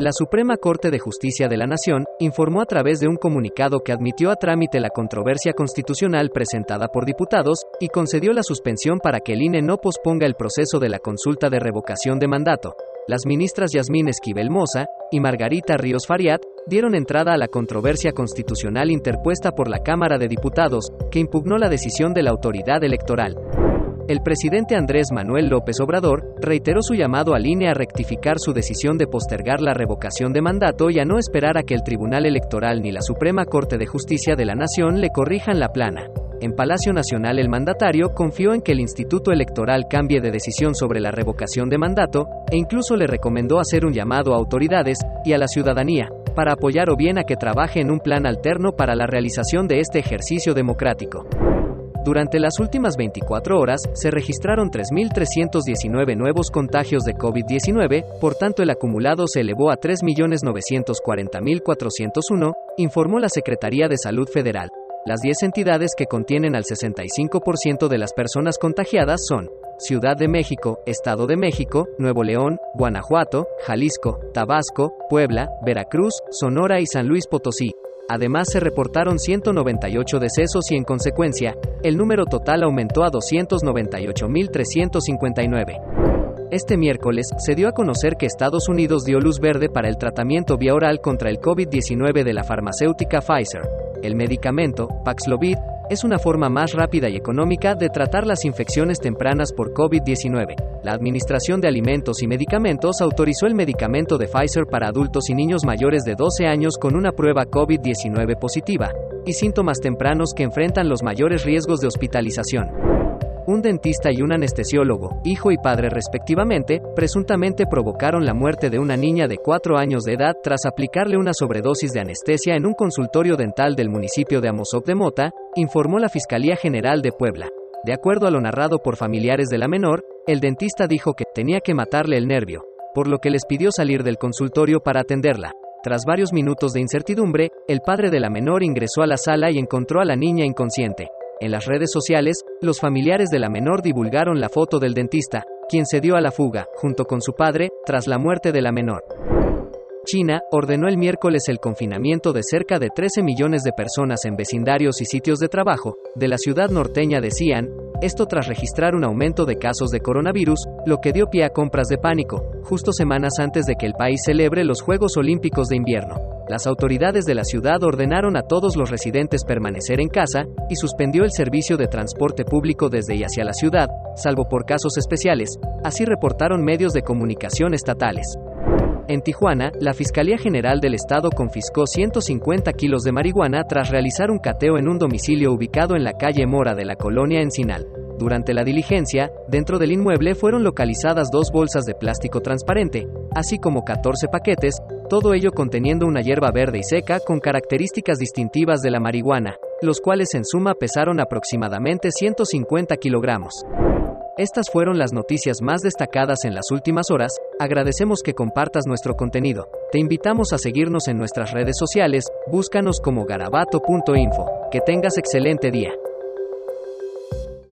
La Suprema Corte de Justicia de la Nación informó a través de un comunicado que admitió a trámite la controversia constitucional presentada por diputados y concedió la suspensión para que el INE no posponga el proceso de la consulta de revocación de mandato. Las ministras Yasmín Esquivel Moza y Margarita Ríos Fariat dieron entrada a la controversia constitucional interpuesta por la Cámara de Diputados, que impugnó la decisión de la autoridad electoral. El presidente Andrés Manuel López Obrador reiteró su llamado al INE a rectificar su decisión de postergar la revocación de mandato y a no esperar a que el Tribunal Electoral ni la Suprema Corte de Justicia de la Nación le corrijan la plana. En Palacio Nacional el mandatario confió en que el Instituto Electoral cambie de decisión sobre la revocación de mandato, e incluso le recomendó hacer un llamado a autoridades y a la ciudadanía, para apoyar o bien a que trabaje en un plan alterno para la realización de este ejercicio democrático. Durante las últimas 24 horas, se registraron 3.319 nuevos contagios de COVID-19, por tanto el acumulado se elevó a 3.940.401, informó la Secretaría de Salud Federal. Las 10 entidades que contienen al 65% de las personas contagiadas son Ciudad de México, Estado de México, Nuevo León, Guanajuato, Jalisco, Tabasco, Puebla, Veracruz, Sonora y San Luis Potosí. Además se reportaron 198 decesos y en consecuencia, el número total aumentó a 298.359. Este miércoles se dio a conocer que Estados Unidos dio luz verde para el tratamiento vía oral contra el COVID-19 de la farmacéutica Pfizer. El medicamento, Paxlovid, es una forma más rápida y económica de tratar las infecciones tempranas por COVID-19. La Administración de Alimentos y Medicamentos autorizó el medicamento de Pfizer para adultos y niños mayores de 12 años con una prueba COVID-19 positiva y síntomas tempranos que enfrentan los mayores riesgos de hospitalización. Un dentista y un anestesiólogo, hijo y padre respectivamente, presuntamente provocaron la muerte de una niña de 4 años de edad tras aplicarle una sobredosis de anestesia en un consultorio dental del municipio de Amozoc de Mota, informó la Fiscalía General de Puebla. De acuerdo a lo narrado por familiares de la menor, el dentista dijo que tenía que matarle el nervio, por lo que les pidió salir del consultorio para atenderla. Tras varios minutos de incertidumbre, el padre de la menor ingresó a la sala y encontró a la niña inconsciente. En las redes sociales, los familiares de la menor divulgaron la foto del dentista, quien se dio a la fuga, junto con su padre, tras la muerte de la menor. China ordenó el miércoles el confinamiento de cerca de 13 millones de personas en vecindarios y sitios de trabajo de la ciudad norteña de Xi'an, esto tras registrar un aumento de casos de coronavirus, lo que dio pie a compras de pánico, justo semanas antes de que el país celebre los Juegos Olímpicos de Invierno. Las autoridades de la ciudad ordenaron a todos los residentes permanecer en casa y suspendió el servicio de transporte público desde y hacia la ciudad, salvo por casos especiales, así reportaron medios de comunicación estatales. En Tijuana, la Fiscalía General del Estado confiscó 150 kilos de marihuana tras realizar un cateo en un domicilio ubicado en la calle Mora de la colonia Encinal. Durante la diligencia, dentro del inmueble fueron localizadas dos bolsas de plástico transparente, así como 14 paquetes, todo ello conteniendo una hierba verde y seca con características distintivas de la marihuana, los cuales en suma pesaron aproximadamente 150 kilogramos. Estas fueron las noticias más destacadas en las últimas horas, agradecemos que compartas nuestro contenido, te invitamos a seguirnos en nuestras redes sociales, búscanos como garabato.info, que tengas excelente día.